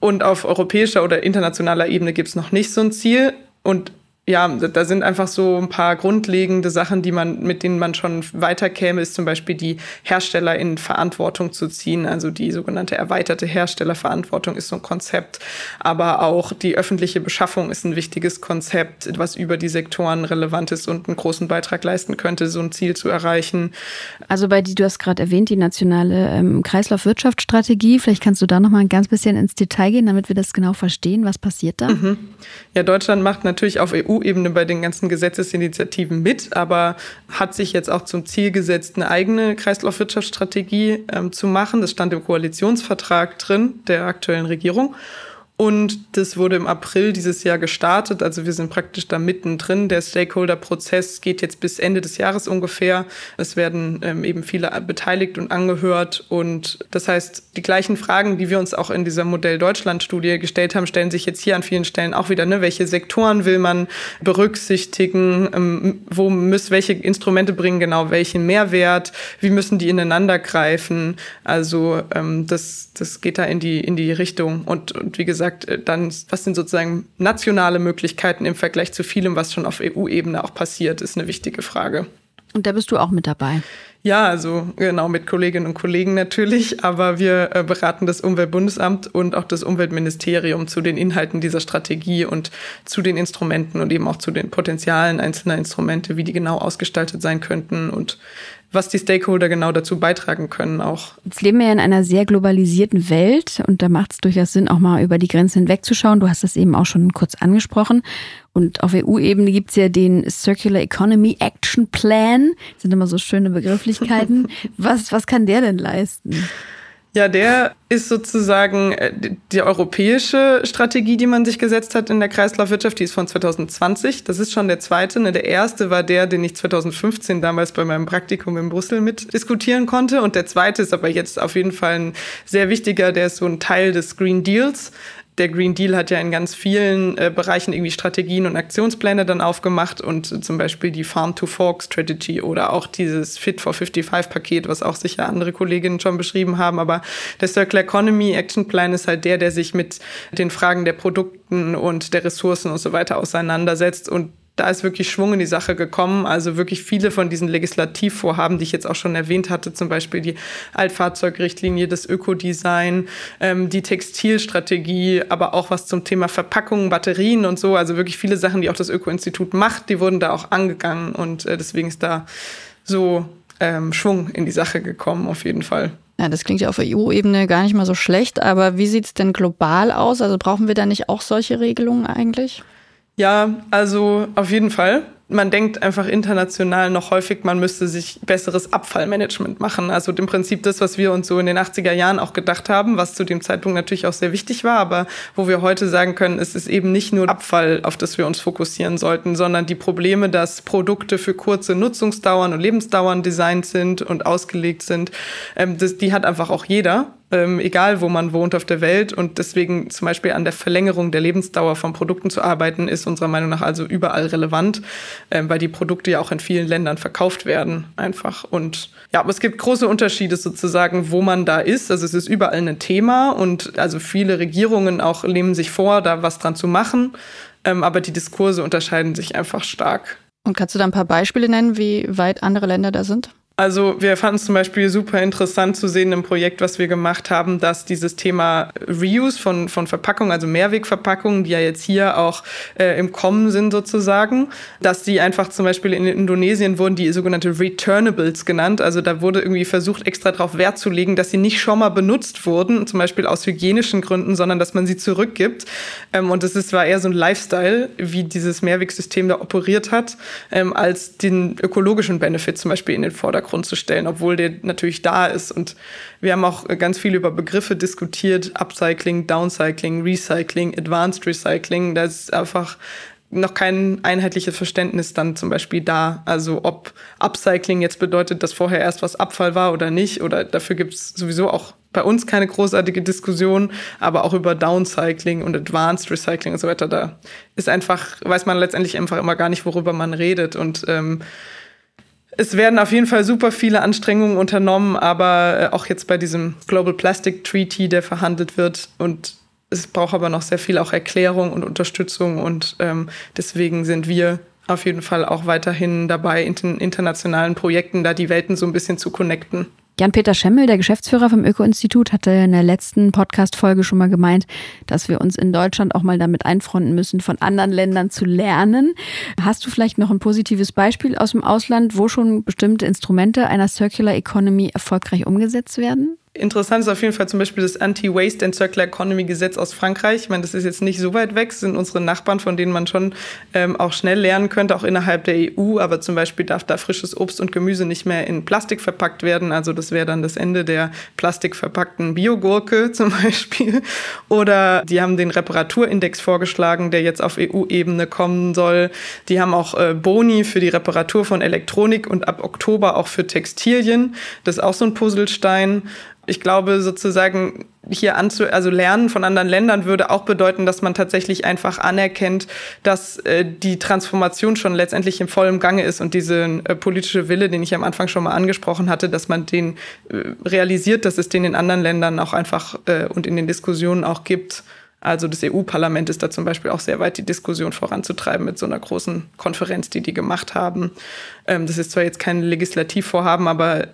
Und auf europäischer oder internationaler Ebene gibt es noch nicht so ein Ziel. Und ja, da sind einfach so ein paar grundlegende Sachen, die man, mit denen man schon weiterkäme, ist zum Beispiel die Hersteller in Verantwortung zu ziehen. Also die sogenannte erweiterte Herstellerverantwortung ist so ein Konzept. Aber auch die öffentliche Beschaffung ist ein wichtiges Konzept, was über die Sektoren relevant ist und einen großen Beitrag leisten könnte, so ein Ziel zu erreichen. Also bei die, du hast gerade erwähnt, die nationale ähm, Kreislaufwirtschaftsstrategie. Vielleicht kannst du da noch mal ein ganz bisschen ins Detail gehen, damit wir das genau verstehen. Was passiert da? Mhm. Ja, Deutschland macht natürlich auf EU EU-Ebene bei den ganzen Gesetzesinitiativen mit, aber hat sich jetzt auch zum Ziel gesetzt, eine eigene Kreislaufwirtschaftsstrategie ähm, zu machen. Das stand im Koalitionsvertrag drin der aktuellen Regierung. Und das wurde im April dieses Jahr gestartet. Also wir sind praktisch da mittendrin. Der Stakeholder-Prozess geht jetzt bis Ende des Jahres ungefähr. Es werden ähm, eben viele beteiligt und angehört. Und das heißt, die gleichen Fragen, die wir uns auch in dieser Modell Deutschland-Studie gestellt haben, stellen sich jetzt hier an vielen Stellen auch wieder. Ne? Welche Sektoren will man berücksichtigen? Ähm, wo müssen welche Instrumente bringen genau welchen Mehrwert? Wie müssen die ineinander greifen? Also ähm, das, das geht da in die, in die Richtung. Und, und wie gesagt, gesagt, äh, dann, was sind sozusagen nationale Möglichkeiten im Vergleich zu vielem, was schon auf EU-Ebene auch passiert, ist eine wichtige Frage. Und da bist du auch mit dabei. Ja, also genau mit Kolleginnen und Kollegen natürlich, aber wir äh, beraten das Umweltbundesamt und auch das Umweltministerium zu den Inhalten dieser Strategie und zu den Instrumenten und eben auch zu den Potenzialen einzelner Instrumente, wie die genau ausgestaltet sein könnten und was die Stakeholder genau dazu beitragen können auch. Jetzt leben wir ja in einer sehr globalisierten Welt und da macht es durchaus Sinn, auch mal über die Grenzen hinwegzuschauen. Du hast das eben auch schon kurz angesprochen. Und auf EU-Ebene gibt es ja den Circular Economy Action Plan. Das sind immer so schöne Begrifflichkeiten. was, was kann der denn leisten? Ja, der ist sozusagen äh, die europäische Strategie, die man sich gesetzt hat in der Kreislaufwirtschaft. Die ist von 2020. Das ist schon der zweite. Ne? Der erste war der, den ich 2015 damals bei meinem Praktikum in Brüssel mit diskutieren konnte. Und der zweite ist aber jetzt auf jeden Fall ein sehr wichtiger. Der ist so ein Teil des Green Deals der Green Deal hat ja in ganz vielen äh, Bereichen irgendwie Strategien und Aktionspläne dann aufgemacht und zum Beispiel die Farm to Fork Strategy oder auch dieses Fit for 55 Paket, was auch sicher andere Kolleginnen schon beschrieben haben. Aber der Circular Economy Action Plan ist halt der, der sich mit den Fragen der Produkten und der Ressourcen und so weiter auseinandersetzt und da ist wirklich Schwung in die Sache gekommen. Also wirklich viele von diesen Legislativvorhaben, die ich jetzt auch schon erwähnt hatte, zum Beispiel die Altfahrzeugrichtlinie, das Ökodesign, ähm, die Textilstrategie, aber auch was zum Thema Verpackungen, Batterien und so. Also wirklich viele Sachen, die auch das Öko-Institut macht, die wurden da auch angegangen und äh, deswegen ist da so ähm, Schwung in die Sache gekommen, auf jeden Fall. Ja, das klingt ja auf EU-Ebene gar nicht mal so schlecht, aber wie sieht es denn global aus? Also brauchen wir da nicht auch solche Regelungen eigentlich? Ja, also auf jeden Fall man denkt einfach international noch häufig, man müsste sich besseres Abfallmanagement machen. Also im Prinzip das, was wir uns so in den 80er Jahren auch gedacht haben, was zu dem Zeitpunkt natürlich auch sehr wichtig war, aber wo wir heute sagen können, es ist eben nicht nur Abfall, auf das wir uns fokussieren sollten, sondern die Probleme, dass Produkte für kurze Nutzungsdauern und Lebensdauern designt sind und ausgelegt sind, ähm, das, die hat einfach auch jeder ähm, egal wo man wohnt auf der Welt. Und deswegen zum Beispiel an der Verlängerung der Lebensdauer von Produkten zu arbeiten, ist unserer Meinung nach also überall relevant ähm, weil die Produkte ja auch in vielen Ländern verkauft werden einfach. Und ja, aber es gibt große Unterschiede sozusagen, wo man da ist. Also es ist überall ein Thema und also viele Regierungen auch nehmen sich vor, da was dran zu machen. Ähm, aber die Diskurse unterscheiden sich einfach stark. Und kannst du da ein paar Beispiele nennen, wie weit andere Länder da sind? Also wir fanden es zum Beispiel super interessant zu sehen im Projekt, was wir gemacht haben, dass dieses Thema Reuse von, von Verpackungen, also Mehrwegverpackungen, die ja jetzt hier auch äh, im Kommen sind sozusagen, dass die einfach zum Beispiel in Indonesien wurden die sogenannte Returnables genannt. Also da wurde irgendwie versucht, extra darauf Wert zu legen, dass sie nicht schon mal benutzt wurden, zum Beispiel aus hygienischen Gründen, sondern dass man sie zurückgibt. Ähm, und das ist, war eher so ein Lifestyle, wie dieses Mehrwegsystem da operiert hat, ähm, als den ökologischen Benefit zum Beispiel in den Vordergrund Vordergrund zu stellen, obwohl der natürlich da ist. Und wir haben auch ganz viel über Begriffe diskutiert, Upcycling, Downcycling, Recycling, Advanced Recycling. Da ist einfach noch kein einheitliches Verständnis dann zum Beispiel da. Also ob Upcycling jetzt bedeutet, dass vorher erst was Abfall war oder nicht. Oder dafür gibt es sowieso auch bei uns keine großartige Diskussion, aber auch über Downcycling und Advanced Recycling und so weiter. Da ist einfach, weiß man letztendlich einfach immer gar nicht, worüber man redet. Und ähm, es werden auf jeden Fall super viele Anstrengungen unternommen, aber äh, auch jetzt bei diesem Global Plastic Treaty, der verhandelt wird und es braucht aber noch sehr viel auch Erklärung und Unterstützung und ähm, deswegen sind wir auf jeden Fall auch weiterhin dabei, in internationalen Projekten da die Welten so ein bisschen zu connecten. Jan-Peter Schemmel, der Geschäftsführer vom Öko-Institut, hatte in der letzten Podcast-Folge schon mal gemeint, dass wir uns in Deutschland auch mal damit einfronten müssen, von anderen Ländern zu lernen. Hast du vielleicht noch ein positives Beispiel aus dem Ausland, wo schon bestimmte Instrumente einer Circular Economy erfolgreich umgesetzt werden? Interessant ist auf jeden Fall zum Beispiel das Anti-Waste and Circular Economy Gesetz aus Frankreich. Ich meine, das ist jetzt nicht so weit weg, das sind unsere Nachbarn, von denen man schon ähm, auch schnell lernen könnte, auch innerhalb der EU. Aber zum Beispiel darf da frisches Obst und Gemüse nicht mehr in Plastik verpackt werden. Also das wäre dann das Ende der plastikverpackten Biogurke zum Beispiel. Oder die haben den Reparaturindex vorgeschlagen, der jetzt auf EU-Ebene kommen soll. Die haben auch äh, Boni für die Reparatur von Elektronik und ab Oktober auch für Textilien. Das ist auch so ein Puzzlestein ich glaube sozusagen hier anzu, also lernen von anderen Ländern würde auch bedeuten, dass man tatsächlich einfach anerkennt, dass äh, die Transformation schon letztendlich im vollen Gange ist und diese äh, politische Wille, den ich am Anfang schon mal angesprochen hatte, dass man den äh, realisiert, dass es den in anderen Ländern auch einfach äh, und in den Diskussionen auch gibt. Also das EU-Parlament ist da zum Beispiel auch sehr weit, die Diskussion voranzutreiben mit so einer großen Konferenz, die die gemacht haben. Ähm, das ist zwar jetzt kein Legislativvorhaben, aber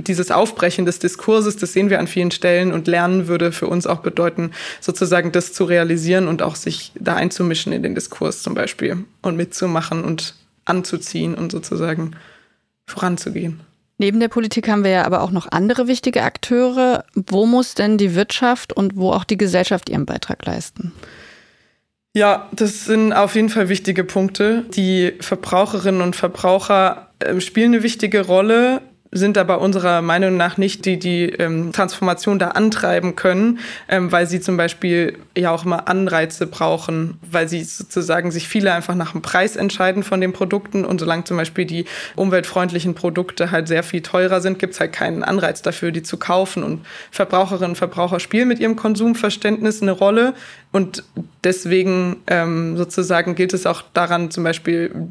dieses Aufbrechen des Diskurses, das sehen wir an vielen Stellen und Lernen würde für uns auch bedeuten, sozusagen das zu realisieren und auch sich da einzumischen in den Diskurs zum Beispiel und mitzumachen und anzuziehen und sozusagen voranzugehen. Neben der Politik haben wir ja aber auch noch andere wichtige Akteure. Wo muss denn die Wirtschaft und wo auch die Gesellschaft ihren Beitrag leisten? Ja, das sind auf jeden Fall wichtige Punkte. Die Verbraucherinnen und Verbraucher äh, spielen eine wichtige Rolle sind aber unserer Meinung nach nicht die, die ähm, Transformation da antreiben können, ähm, weil sie zum Beispiel ja auch immer Anreize brauchen, weil sie sozusagen sich viele einfach nach dem Preis entscheiden von den Produkten. Und solange zum Beispiel die umweltfreundlichen Produkte halt sehr viel teurer sind, gibt es halt keinen Anreiz dafür, die zu kaufen. Und Verbraucherinnen und Verbraucher spielen mit ihrem Konsumverständnis eine Rolle. Und deswegen ähm, sozusagen gilt es auch daran, zum Beispiel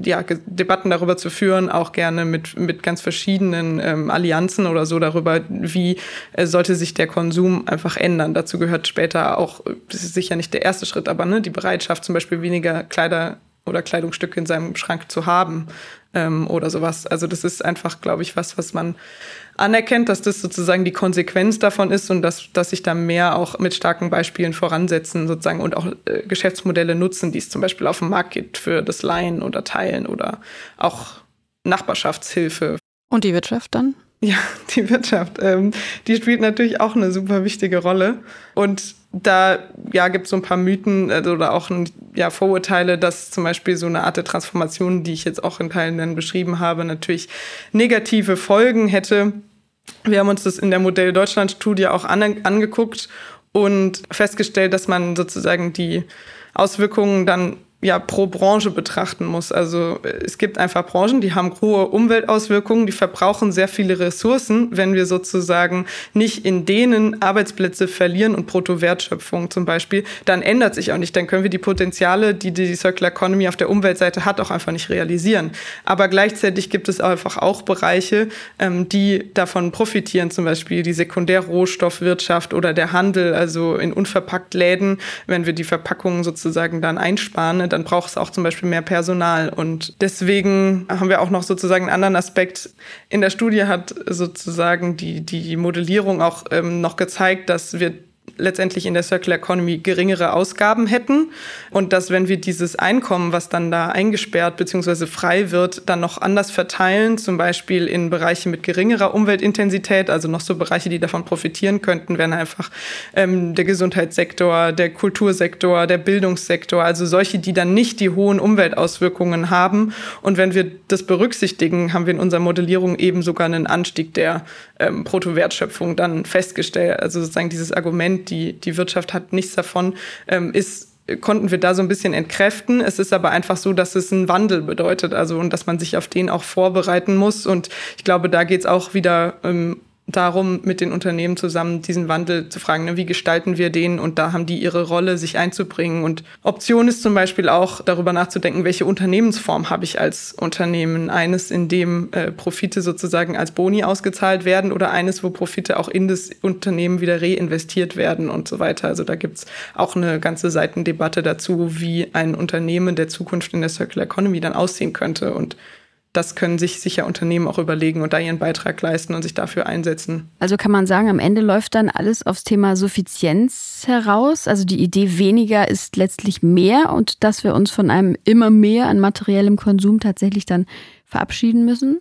ja, Debatten darüber zu führen, auch gerne mit, mit ganz verschiedenen ähm, Allianzen oder so darüber, wie äh, sollte sich der Konsum einfach ändern. Dazu gehört später auch, das ist sicher nicht der erste Schritt, aber ne, die Bereitschaft, zum Beispiel weniger Kleider oder Kleidungsstücke in seinem Schrank zu haben ähm, oder sowas. Also das ist einfach, glaube ich, was, was man anerkennt, dass das sozusagen die Konsequenz davon ist und dass, dass sich da mehr auch mit starken Beispielen voransetzen sozusagen und auch äh, Geschäftsmodelle nutzen, die es zum Beispiel auf dem Markt gibt für das Leihen oder Teilen oder auch Nachbarschaftshilfe. Und die Wirtschaft dann? Ja, die Wirtschaft. Ähm, die spielt natürlich auch eine super wichtige Rolle. Und da ja, gibt es so ein paar Mythen also, oder auch ja, Vorurteile, dass zum Beispiel so eine Art der Transformation, die ich jetzt auch in Teilen dann beschrieben habe, natürlich negative Folgen hätte. Wir haben uns das in der Modell Deutschland-Studie auch an, angeguckt und festgestellt, dass man sozusagen die Auswirkungen dann ja pro Branche betrachten muss. Also es gibt einfach Branchen, die haben hohe Umweltauswirkungen, die verbrauchen sehr viele Ressourcen, wenn wir sozusagen nicht in denen Arbeitsplätze verlieren und Bruttowertschöpfung zum Beispiel, dann ändert sich auch nicht. Dann können wir die Potenziale, die die Circular Economy auf der Umweltseite hat, auch einfach nicht realisieren. Aber gleichzeitig gibt es einfach auch Bereiche, ähm, die davon profitieren, zum Beispiel die Sekundärrohstoffwirtschaft oder der Handel, also in unverpackt Läden, wenn wir die Verpackungen sozusagen dann einsparen, dann braucht es auch zum Beispiel mehr Personal. Und deswegen haben wir auch noch sozusagen einen anderen Aspekt. In der Studie hat sozusagen die, die Modellierung auch ähm, noch gezeigt, dass wir letztendlich in der Circular Economy geringere Ausgaben hätten und dass wenn wir dieses Einkommen, was dann da eingesperrt bzw. frei wird, dann noch anders verteilen, zum Beispiel in Bereiche mit geringerer Umweltintensität, also noch so Bereiche, die davon profitieren könnten, wären einfach ähm, der Gesundheitssektor, der Kultursektor, der Bildungssektor, also solche, die dann nicht die hohen Umweltauswirkungen haben. Und wenn wir das berücksichtigen, haben wir in unserer Modellierung eben sogar einen Anstieg der ähm, Bruttowertschöpfung dann festgestellt. Also sozusagen dieses Argument, die, die Wirtschaft hat nichts davon, ähm, ist konnten wir da so ein bisschen entkräften. Es ist aber einfach so, dass es einen Wandel bedeutet, also und dass man sich auf den auch vorbereiten muss. Und ich glaube, da geht es auch wieder ähm, darum, mit den Unternehmen zusammen diesen Wandel zu fragen, ne, wie gestalten wir den? Und da haben die ihre Rolle, sich einzubringen. Und Option ist zum Beispiel auch darüber nachzudenken, welche Unternehmensform habe ich als Unternehmen? Eines, in dem äh, Profite sozusagen als Boni ausgezahlt werden oder eines, wo Profite auch in das Unternehmen wieder reinvestiert werden und so weiter. Also da gibt's auch eine ganze Seitendebatte dazu, wie ein Unternehmen der Zukunft in der Circular Economy dann aussehen könnte. Und das können sich sicher Unternehmen auch überlegen und da ihren Beitrag leisten und sich dafür einsetzen. Also kann man sagen, am Ende läuft dann alles aufs Thema Suffizienz heraus. Also die Idee weniger ist letztlich mehr und dass wir uns von einem immer mehr an materiellem Konsum tatsächlich dann verabschieden müssen.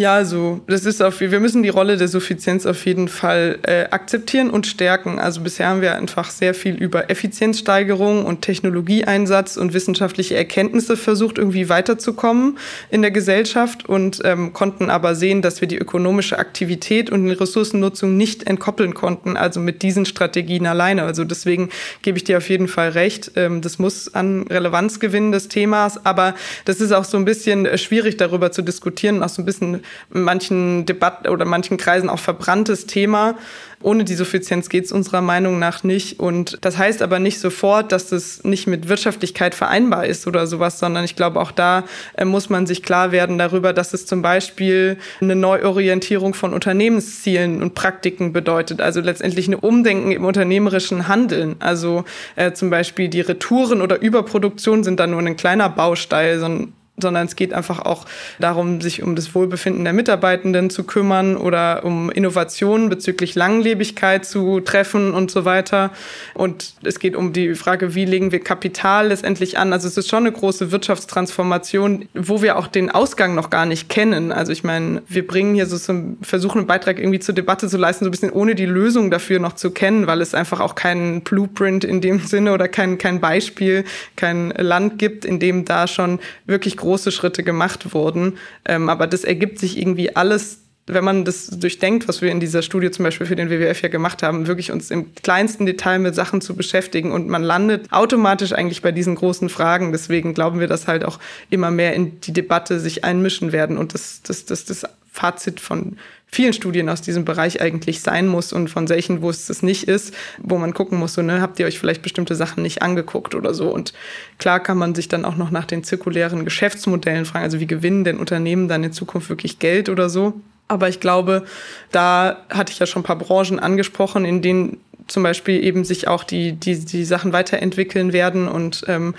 Ja, also das ist auf, wir müssen die Rolle der Suffizienz auf jeden Fall äh, akzeptieren und stärken. Also bisher haben wir einfach sehr viel über Effizienzsteigerung und Technologieeinsatz und wissenschaftliche Erkenntnisse versucht, irgendwie weiterzukommen in der Gesellschaft und ähm, konnten aber sehen, dass wir die ökonomische Aktivität und die Ressourcennutzung nicht entkoppeln konnten, also mit diesen Strategien alleine. Also deswegen gebe ich dir auf jeden Fall recht. Ähm, das muss an Relevanz gewinnen des Themas, aber das ist auch so ein bisschen äh, schwierig darüber zu diskutieren, auch so ein bisschen manchen Debatten oder manchen Kreisen auch verbranntes Thema. Ohne die Suffizienz geht es unserer Meinung nach nicht. Und das heißt aber nicht sofort, dass das nicht mit Wirtschaftlichkeit vereinbar ist oder sowas, sondern ich glaube, auch da äh, muss man sich klar werden darüber, dass es zum Beispiel eine Neuorientierung von Unternehmenszielen und Praktiken bedeutet. Also letztendlich eine Umdenken im unternehmerischen Handeln. Also äh, zum Beispiel die Retouren oder Überproduktion sind da nur ein kleiner Baustein, sondern es geht einfach auch darum, sich um das Wohlbefinden der Mitarbeitenden zu kümmern oder um Innovationen bezüglich Langlebigkeit zu treffen und so weiter. Und es geht um die Frage, wie legen wir Kapital letztendlich an. Also es ist schon eine große Wirtschaftstransformation, wo wir auch den Ausgang noch gar nicht kennen. Also ich meine, wir bringen hier so zum versuchen einen Beitrag irgendwie zur Debatte zu leisten, so ein bisschen ohne die Lösung dafür noch zu kennen, weil es einfach auch keinen Blueprint in dem Sinne oder kein, kein Beispiel, kein Land gibt, in dem da schon wirklich groß große Schritte gemacht wurden. Ähm, aber das ergibt sich irgendwie alles wenn man das durchdenkt, was wir in dieser Studie zum Beispiel für den WWF ja gemacht haben, wirklich uns im kleinsten Detail mit Sachen zu beschäftigen und man landet automatisch eigentlich bei diesen großen Fragen. Deswegen glauben wir, dass halt auch immer mehr in die Debatte sich einmischen werden und das, das, das, das Fazit von vielen Studien aus diesem Bereich eigentlich sein muss und von solchen, wo es das nicht ist, wo man gucken muss, so, ne, habt ihr euch vielleicht bestimmte Sachen nicht angeguckt oder so. Und klar kann man sich dann auch noch nach den zirkulären Geschäftsmodellen fragen, also wie gewinnen denn Unternehmen dann in Zukunft wirklich Geld oder so. Aber ich glaube, da hatte ich ja schon ein paar Branchen angesprochen, in denen zum Beispiel eben sich auch die, die, die Sachen weiterentwickeln werden und ähm,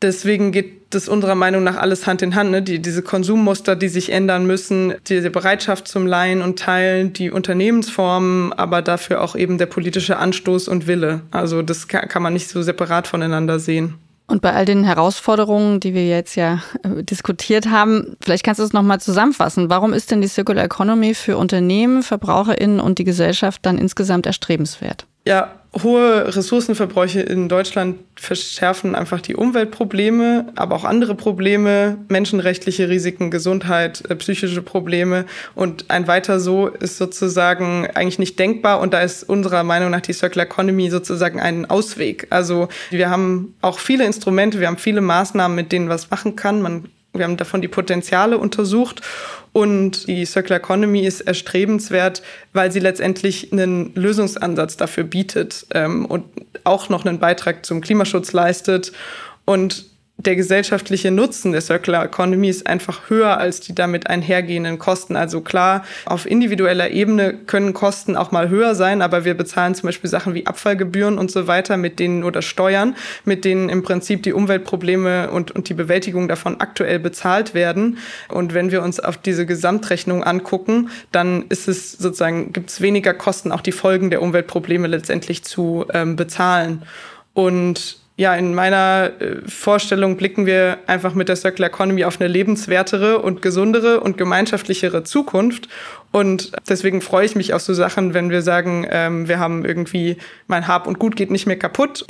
Deswegen geht das unserer Meinung nach alles Hand in Hand. Ne? Die, diese Konsummuster, die sich ändern müssen, diese Bereitschaft zum Leihen und Teilen, die Unternehmensformen, aber dafür auch eben der politische Anstoß und Wille. Also das kann, kann man nicht so separat voneinander sehen. Und bei all den Herausforderungen, die wir jetzt ja äh, diskutiert haben, vielleicht kannst du es nochmal zusammenfassen. Warum ist denn die Circular Economy für Unternehmen, VerbraucherInnen und die Gesellschaft dann insgesamt erstrebenswert? Ja, hohe Ressourcenverbräuche in Deutschland verschärfen einfach die Umweltprobleme, aber auch andere Probleme, menschenrechtliche Risiken, Gesundheit, äh, psychische Probleme. Und ein weiter so ist sozusagen eigentlich nicht denkbar. Und da ist unserer Meinung nach die Circular Economy sozusagen ein Ausweg. Also wir haben auch viele Instrumente, wir haben viele Maßnahmen, mit denen was machen kann. Man wir haben davon die Potenziale untersucht und die Circular Economy ist erstrebenswert, weil sie letztendlich einen Lösungsansatz dafür bietet ähm, und auch noch einen Beitrag zum Klimaschutz leistet. Und der gesellschaftliche Nutzen der Circular Economy ist einfach höher als die damit einhergehenden Kosten. Also klar, auf individueller Ebene können Kosten auch mal höher sein, aber wir bezahlen zum Beispiel Sachen wie Abfallgebühren und so weiter, mit denen oder Steuern, mit denen im Prinzip die Umweltprobleme und, und die Bewältigung davon aktuell bezahlt werden. Und wenn wir uns auf diese Gesamtrechnung angucken, dann ist es sozusagen, gibt es weniger Kosten, auch die Folgen der Umweltprobleme letztendlich zu ähm, bezahlen. Und ja, in meiner äh, Vorstellung blicken wir einfach mit der Circular Economy auf eine lebenswertere und gesundere und gemeinschaftlichere Zukunft. Und deswegen freue ich mich auf so Sachen, wenn wir sagen, ähm, wir haben irgendwie, mein Hab und Gut geht nicht mehr kaputt.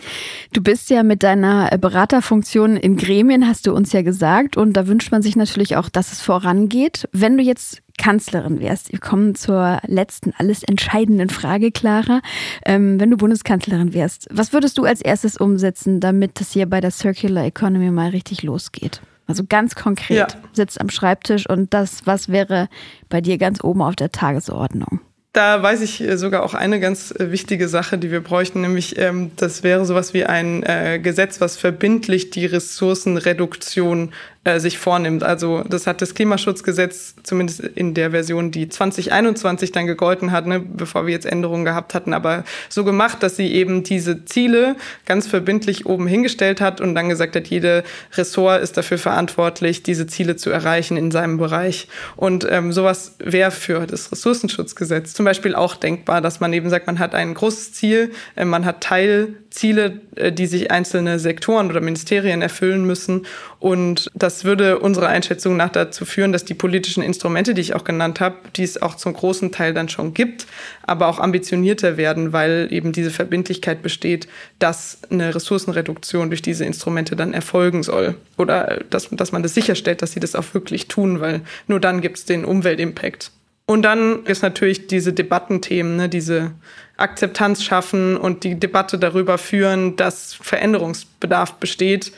Du bist ja mit deiner Beraterfunktion in Gremien, hast du uns ja gesagt. Und da wünscht man sich natürlich auch, dass es vorangeht. Wenn du jetzt Kanzlerin wärst. Wir kommen zur letzten, alles entscheidenden Frage, Clara. Ähm, wenn du Bundeskanzlerin wärst, was würdest du als erstes umsetzen, damit das hier bei der Circular Economy mal richtig losgeht? Also ganz konkret, ja. sitzt am Schreibtisch und das, was wäre bei dir ganz oben auf der Tagesordnung? Da weiß ich äh, sogar auch eine ganz äh, wichtige Sache, die wir bräuchten, nämlich ähm, das wäre sowas wie ein äh, Gesetz, was verbindlich die Ressourcenreduktion äh, sich vornimmt. Also das hat das Klimaschutzgesetz zumindest in der Version, die 2021 dann gegolten hat, ne, bevor wir jetzt Änderungen gehabt hatten, aber so gemacht, dass sie eben diese Ziele ganz verbindlich oben hingestellt hat und dann gesagt hat, jede Ressort ist dafür verantwortlich, diese Ziele zu erreichen in seinem Bereich. Und ähm, sowas wäre für das Ressourcenschutzgesetz zum Beispiel auch denkbar, dass man eben sagt, man hat ein großes Ziel, äh, man hat Teilziele, äh, die sich einzelne Sektoren oder Ministerien erfüllen müssen und das würde unserer Einschätzung nach dazu führen, dass die politischen Instrumente, die ich auch genannt habe, die es auch zum großen Teil dann schon gibt, aber auch ambitionierter werden, weil eben diese Verbindlichkeit besteht, dass eine Ressourcenreduktion durch diese Instrumente dann erfolgen soll. Oder dass, dass man das sicherstellt, dass sie das auch wirklich tun, weil nur dann gibt es den Umweltimpact. Und dann ist natürlich diese Debattenthemen, ne, diese Akzeptanz schaffen und die Debatte darüber führen, dass Veränderungsbedarf besteht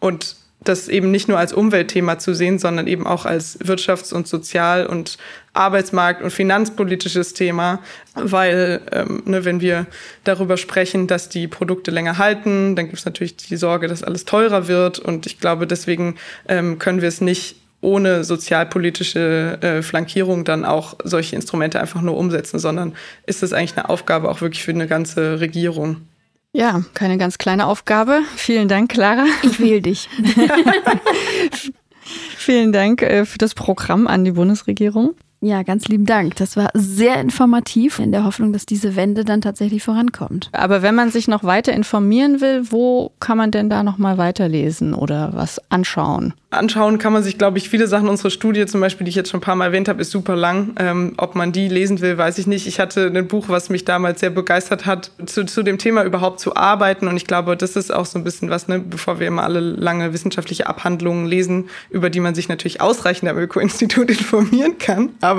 und das eben nicht nur als Umweltthema zu sehen, sondern eben auch als wirtschafts- und sozial- und Arbeitsmarkt- und finanzpolitisches Thema, weil ähm, ne, wenn wir darüber sprechen, dass die Produkte länger halten, dann gibt es natürlich die Sorge, dass alles teurer wird. Und ich glaube, deswegen ähm, können wir es nicht ohne sozialpolitische äh, Flankierung dann auch solche Instrumente einfach nur umsetzen, sondern ist es eigentlich eine Aufgabe auch wirklich für eine ganze Regierung. Ja, keine ganz kleine Aufgabe. Vielen Dank, Clara. Ich wähle dich. Vielen Dank äh, für das Programm an die Bundesregierung. Ja, ganz lieben Dank. Das war sehr informativ in der Hoffnung, dass diese Wende dann tatsächlich vorankommt. Aber wenn man sich noch weiter informieren will, wo kann man denn da noch mal weiterlesen oder was anschauen? anschauen kann man sich, glaube ich, viele Sachen. Unsere Studie zum Beispiel, die ich jetzt schon ein paar Mal erwähnt habe, ist super lang. Ähm, ob man die lesen will, weiß ich nicht. Ich hatte ein Buch, was mich damals sehr begeistert hat, zu, zu dem Thema überhaupt zu arbeiten. Und ich glaube, das ist auch so ein bisschen was, ne, bevor wir immer alle lange wissenschaftliche Abhandlungen lesen, über die man sich natürlich ausreichend am Öko-Institut informieren kann. Aber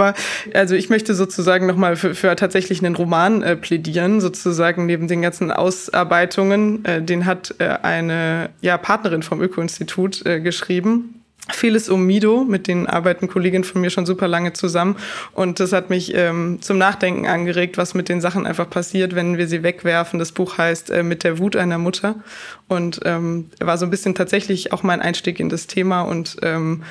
also ich möchte sozusagen nochmal für, für tatsächlich einen Roman äh, plädieren, sozusagen neben den ganzen Ausarbeitungen. Äh, den hat äh, eine ja, Partnerin vom Öko-Institut äh, geschrieben vieles um Mido, mit denen arbeiten Kolleginnen von mir schon super lange zusammen. Und das hat mich ähm, zum Nachdenken angeregt, was mit den Sachen einfach passiert, wenn wir sie wegwerfen. Das Buch heißt äh, Mit der Wut einer Mutter und ähm, war so ein bisschen tatsächlich auch mein Einstieg in das Thema und ähm,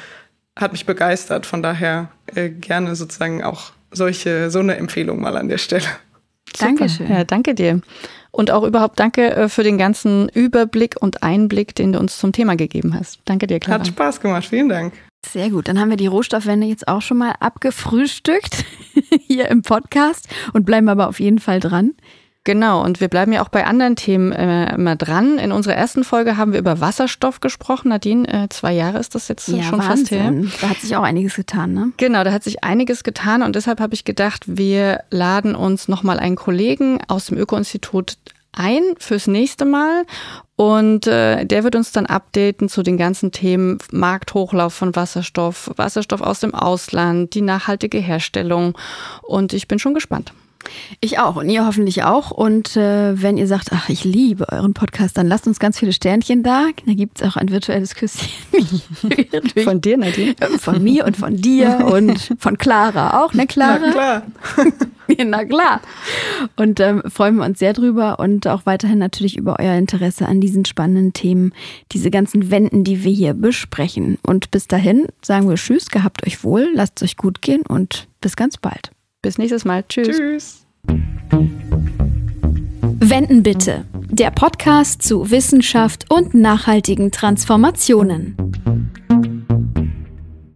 hat mich begeistert. Von daher äh, gerne sozusagen auch solche, so eine Empfehlung mal an der Stelle. Dankeschön. Ja, danke dir. Und auch überhaupt danke äh, für den ganzen Überblick und Einblick, den du uns zum Thema gegeben hast. Danke dir, Clara. Hat Spaß gemacht. Vielen Dank. Sehr gut. Dann haben wir die Rohstoffwende jetzt auch schon mal abgefrühstückt hier im Podcast und bleiben aber auf jeden Fall dran. Genau, und wir bleiben ja auch bei anderen Themen äh, immer dran. In unserer ersten Folge haben wir über Wasserstoff gesprochen. Nadine, äh, zwei Jahre ist das jetzt ja, schon Wahnsinn. fast her. Da hat sich auch einiges getan, ne? Genau, da hat sich einiges getan und deshalb habe ich gedacht, wir laden uns nochmal einen Kollegen aus dem Öko-Institut ein fürs nächste Mal und äh, der wird uns dann updaten zu den ganzen Themen Markthochlauf von Wasserstoff, Wasserstoff aus dem Ausland, die nachhaltige Herstellung und ich bin schon gespannt. Ich auch und ihr hoffentlich auch. Und äh, wenn ihr sagt, ach, ich liebe euren Podcast, dann lasst uns ganz viele Sternchen da. Da gibt es auch ein virtuelles Küsschen. von dir, Nadine? Von mir und von dir und von Clara auch, ne Clara? Na klar. Na klar. Und ähm, freuen wir uns sehr drüber und auch weiterhin natürlich über euer Interesse an diesen spannenden Themen, diese ganzen Wänden, die wir hier besprechen. Und bis dahin sagen wir Tschüss, gehabt euch wohl, lasst es euch gut gehen und bis ganz bald. Bis nächstes Mal. Tschüss. Tschüss. Wenden bitte. Der Podcast zu Wissenschaft und nachhaltigen Transformationen.